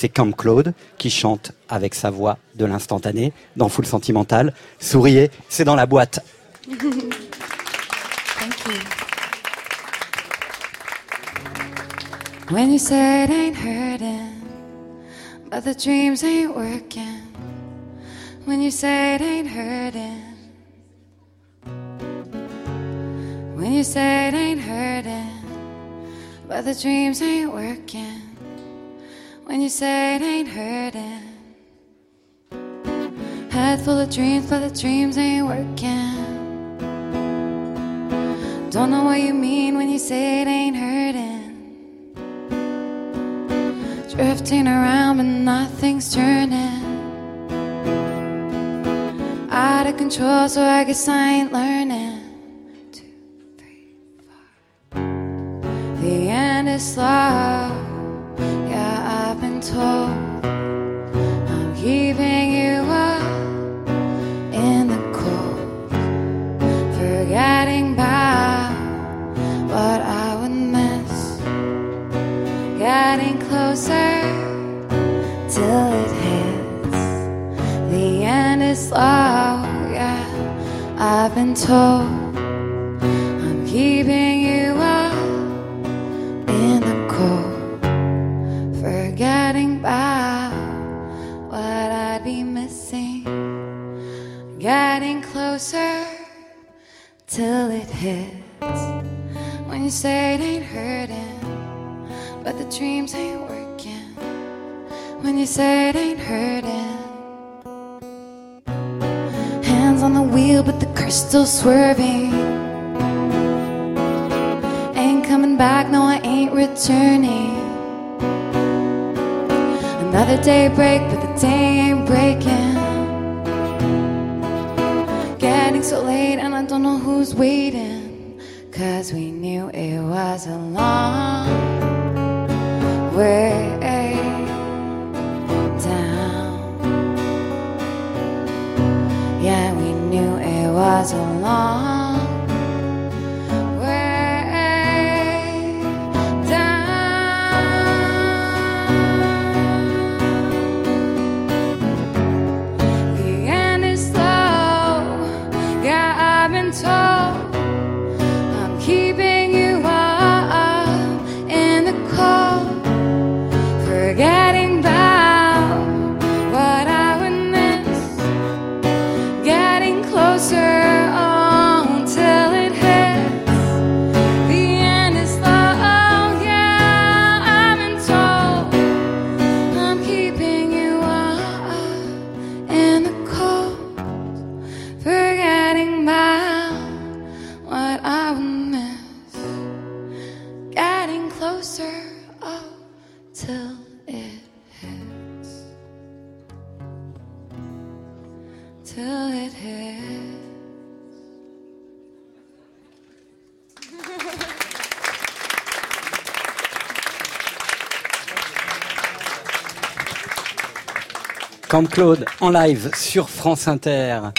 c'est Camp Claude qui chante avec sa voix de l'instantané dans Full Sentimental. Souriez, c'est dans la boîte. Thank you. When you say it ain't hurting, but the dreams ain't working. When you say it ain't hurting. When you say it ain't hurting, but the dreams ain't working. When you say it ain't hurting. Head full of dreams, but the dreams ain't working. Don't know what you mean when you say it ain't hurting. Drifting around, but nothing's turning. Out of control, so I guess I ain't learning. Two, three, four. The end is slow. I'm keeping you up in the cold. Forgetting about what I would miss. Getting closer till it hits. The end is slow, yeah. I've been told I'm keeping you Getting closer till it hits. When you say it ain't hurting, but the dreams ain't working. When you say it ain't hurting. Hands on the wheel, but the car's still swerving. Ain't coming back, no, I ain't returning. Another day break, but the day ain't breaking. Getting so late, and I don't know who's waiting. Cause we knew it was a long way down. Yeah, we knew it was a long till it hits, till it hits. Camp Claude en live sur France Inter.